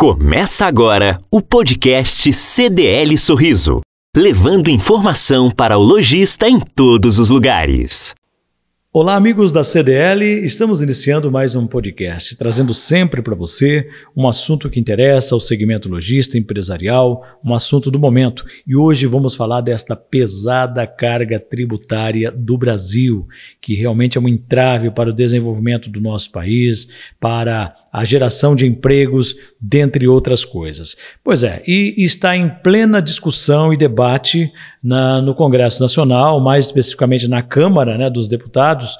Começa agora o podcast CDL Sorriso, levando informação para o lojista em todos os lugares. Olá, amigos da CDL. Estamos iniciando mais um podcast, trazendo sempre para você um assunto que interessa ao segmento lojista empresarial, um assunto do momento. E hoje vamos falar desta pesada carga tributária do Brasil, que realmente é um entrave para o desenvolvimento do nosso país, para a geração de empregos, dentre outras coisas. Pois é, e está em plena discussão e debate na, no Congresso Nacional, mais especificamente na Câmara né, dos Deputados,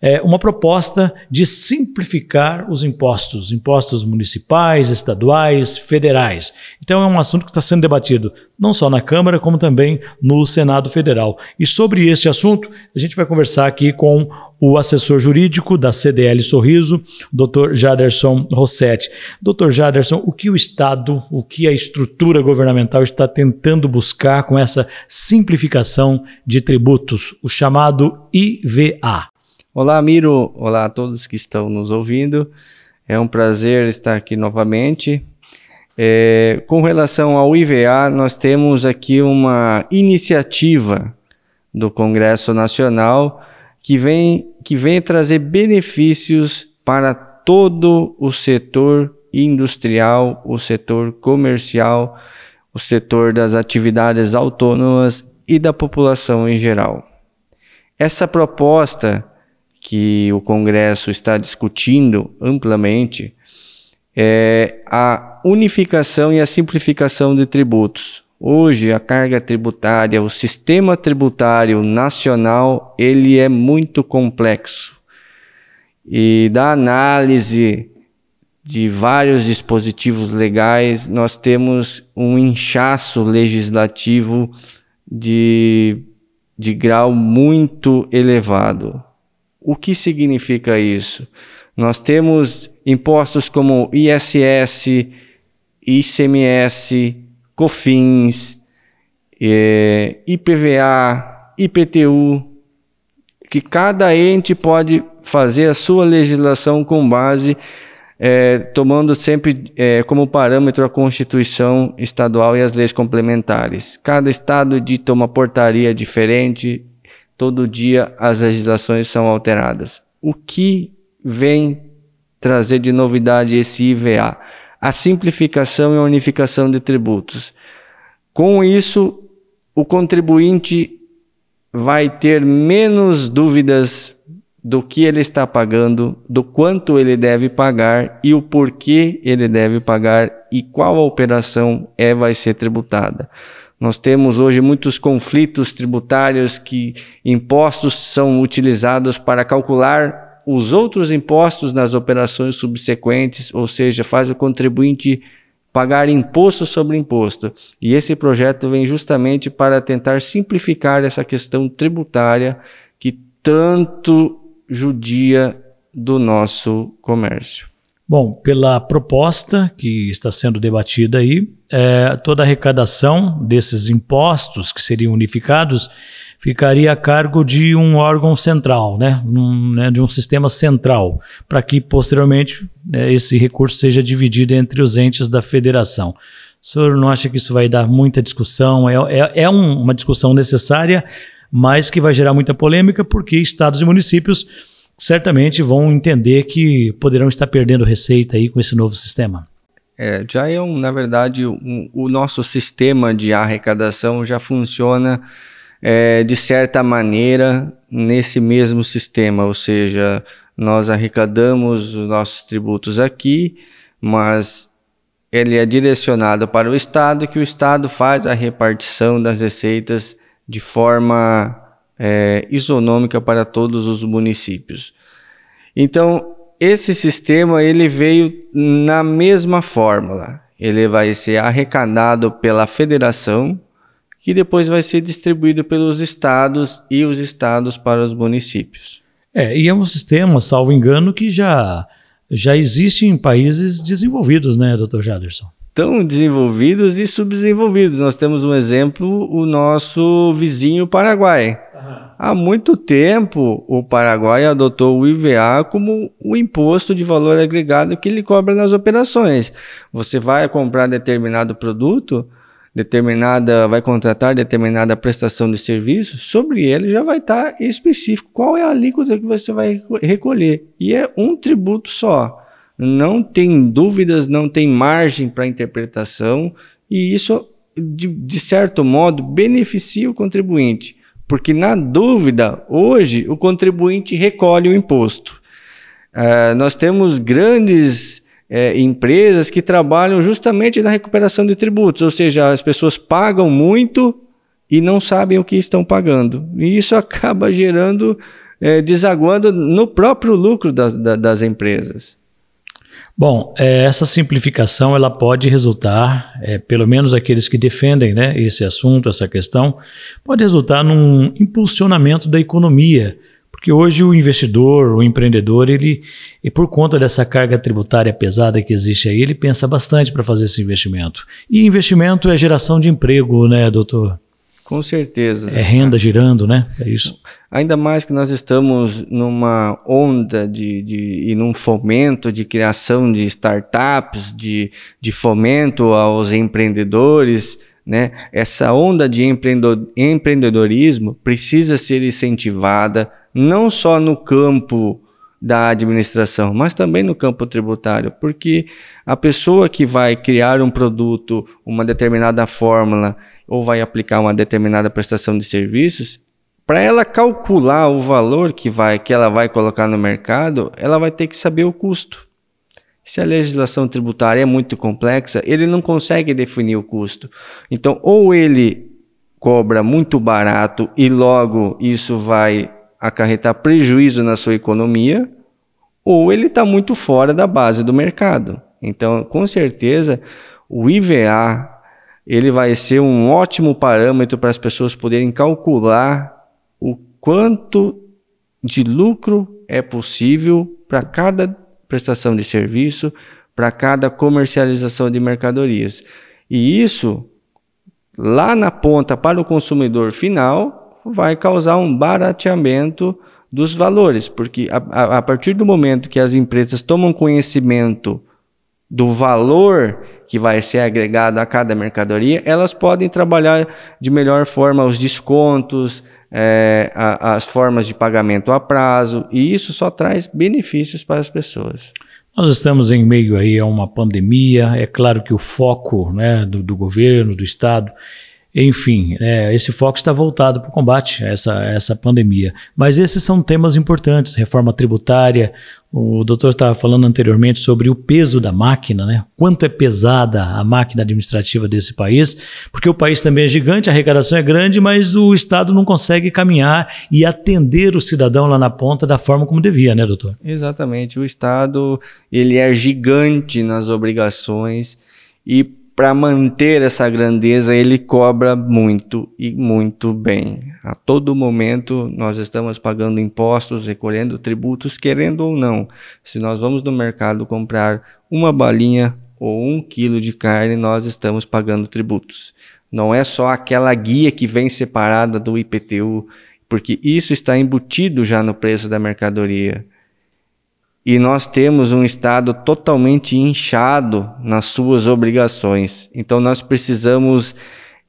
é, uma proposta de simplificar os impostos, impostos municipais, estaduais, federais. Então é um assunto que está sendo debatido não só na Câmara, como também no Senado Federal. E sobre este assunto, a gente vai conversar aqui com o assessor jurídico da CDL Sorriso, Dr. Jaderson Rossetti. Dr. Jaderson, o que o Estado, o que a estrutura governamental está tentando buscar com essa simplificação de tributos, o chamado IVA? Olá, Miro. Olá a todos que estão nos ouvindo. É um prazer estar aqui novamente. É, com relação ao IVA, nós temos aqui uma iniciativa do Congresso Nacional que vem, que vem trazer benefícios para todo o setor industrial, o setor comercial, o setor das atividades autônomas e da população em geral. Essa proposta que o Congresso está discutindo amplamente é a unificação e a simplificação de tributos. Hoje a carga tributária, o sistema tributário nacional, ele é muito complexo. E da análise de vários dispositivos legais, nós temos um inchaço legislativo de, de grau muito elevado. O que significa isso? Nós temos impostos como ISS, ICMS, COFINS, é, IPVA, IPTU, que cada ente pode fazer a sua legislação com base, é, tomando sempre é, como parâmetro a Constituição Estadual e as leis complementares. Cada estado dita uma portaria diferente, todo dia as legislações são alteradas. O que vem trazer de novidade esse IVA? A simplificação e a unificação de tributos. Com isso, o contribuinte vai ter menos dúvidas do que ele está pagando, do quanto ele deve pagar e o porquê ele deve pagar e qual a operação é vai ser tributada. Nós temos hoje muitos conflitos tributários que impostos são utilizados para calcular os outros impostos nas operações subsequentes, ou seja, faz o contribuinte pagar imposto sobre imposto. E esse projeto vem justamente para tentar simplificar essa questão tributária que tanto judia do nosso comércio. Bom, pela proposta que está sendo debatida aí, é, toda a arrecadação desses impostos que seriam unificados ficaria a cargo de um órgão central, né, um, né de um sistema central, para que posteriormente né, esse recurso seja dividido entre os entes da federação. O senhor não acha que isso vai dar muita discussão? É, é, é um, uma discussão necessária, mas que vai gerar muita polêmica, porque estados e municípios certamente vão entender que poderão estar perdendo receita aí com esse novo sistema. É, já é um, na verdade, um, o nosso sistema de arrecadação já funciona é, de certa maneira nesse mesmo sistema, ou seja, nós arrecadamos os nossos tributos aqui, mas ele é direcionado para o Estado, que o Estado faz a repartição das receitas de forma é, isonômica para todos os municípios. Então, esse sistema ele veio na mesma fórmula. Ele vai ser arrecadado pela federação, que depois vai ser distribuído pelos estados e os estados para os municípios. É, e é um sistema, salvo engano, que já, já existe em países desenvolvidos, né, doutor Jaderson? Tão desenvolvidos e subdesenvolvidos. Nós temos um exemplo, o nosso vizinho Paraguai. Uhum. Há muito tempo, o Paraguai adotou o IVA como o imposto de valor agregado que ele cobra nas operações. Você vai comprar determinado produto, determinada, vai contratar determinada prestação de serviço, sobre ele já vai estar específico qual é a alíquota que você vai recolher. E é um tributo só. Não tem dúvidas, não tem margem para interpretação, e isso, de, de certo modo, beneficia o contribuinte. Porque, na dúvida, hoje o contribuinte recolhe o imposto. Uh, nós temos grandes é, empresas que trabalham justamente na recuperação de tributos, ou seja, as pessoas pagam muito e não sabem o que estão pagando. E isso acaba gerando, é, desaguando no próprio lucro das, das empresas. Bom, é, essa simplificação ela pode resultar, é, pelo menos aqueles que defendem né, esse assunto, essa questão, pode resultar num impulsionamento da economia, porque hoje o investidor, o empreendedor, ele, e por conta dessa carga tributária pesada que existe aí, ele pensa bastante para fazer esse investimento. E investimento é geração de emprego, né, doutor? Com certeza. É renda girando, né? É isso. Ainda mais que nós estamos numa onda de, de e num fomento de criação de startups, de, de fomento aos empreendedores. Né? Essa onda de empreendedorismo precisa ser incentivada, não só no campo da administração, mas também no campo tributário, porque a pessoa que vai criar um produto, uma determinada fórmula ou vai aplicar uma determinada prestação de serviços, para ela calcular o valor que vai que ela vai colocar no mercado, ela vai ter que saber o custo. Se a legislação tributária é muito complexa, ele não consegue definir o custo. Então, ou ele cobra muito barato e logo isso vai acarretar prejuízo na sua economia, ou ele está muito fora da base do mercado. Então, com certeza, o IVA ele vai ser um ótimo parâmetro para as pessoas poderem calcular o quanto de lucro é possível para cada prestação de serviço, para cada comercialização de mercadorias. E isso, lá na ponta para o consumidor final, vai causar um barateamento dos valores, porque a, a, a partir do momento que as empresas tomam conhecimento do valor que vai ser agregado a cada mercadoria, elas podem trabalhar de melhor forma os descontos, é, a, as formas de pagamento a prazo, e isso só traz benefícios para as pessoas. Nós estamos em meio aí a uma pandemia, é claro que o foco né, do, do governo, do Estado, enfim, é, esse foco está voltado para o combate a essa, essa pandemia. Mas esses são temas importantes: reforma tributária. O doutor estava falando anteriormente sobre o peso da máquina, né? Quanto é pesada a máquina administrativa desse país, porque o país também é gigante, a arrecadação é grande, mas o Estado não consegue caminhar e atender o cidadão lá na ponta da forma como devia, né, doutor? Exatamente. O Estado ele é gigante nas obrigações e para manter essa grandeza, ele cobra muito e muito bem. A todo momento nós estamos pagando impostos, recolhendo tributos, querendo ou não. Se nós vamos no mercado comprar uma balinha ou um quilo de carne, nós estamos pagando tributos. Não é só aquela guia que vem separada do IPTU, porque isso está embutido já no preço da mercadoria e nós temos um Estado totalmente inchado nas suas obrigações. Então, nós precisamos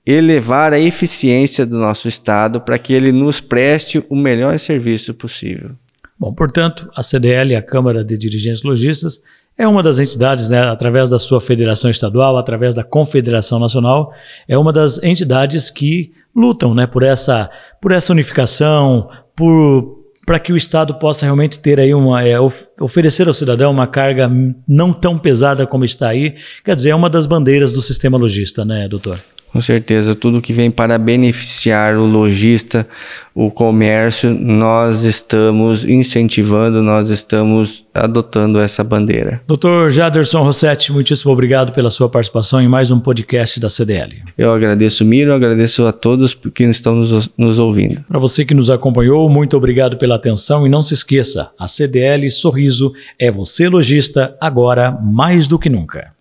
elevar a eficiência do nosso Estado para que ele nos preste o melhor serviço possível. Bom, portanto, a CDL, a Câmara de Dirigentes Logistas, é uma das entidades, né, através da sua federação estadual, através da Confederação Nacional, é uma das entidades que lutam né, por, essa, por essa unificação, por para que o Estado possa realmente ter aí uma é, oferecer ao cidadão uma carga não tão pesada como está aí. Quer dizer, é uma das bandeiras do sistema logista, né, doutor? Com certeza, tudo que vem para beneficiar o lojista, o comércio, nós estamos incentivando, nós estamos adotando essa bandeira. Doutor Jaderson Rossetti, muitíssimo obrigado pela sua participação em mais um podcast da CDL. Eu agradeço, Miro, agradeço a todos que estão nos, nos ouvindo. Para você que nos acompanhou, muito obrigado pela atenção e não se esqueça, a CDL Sorriso é você lojista agora mais do que nunca.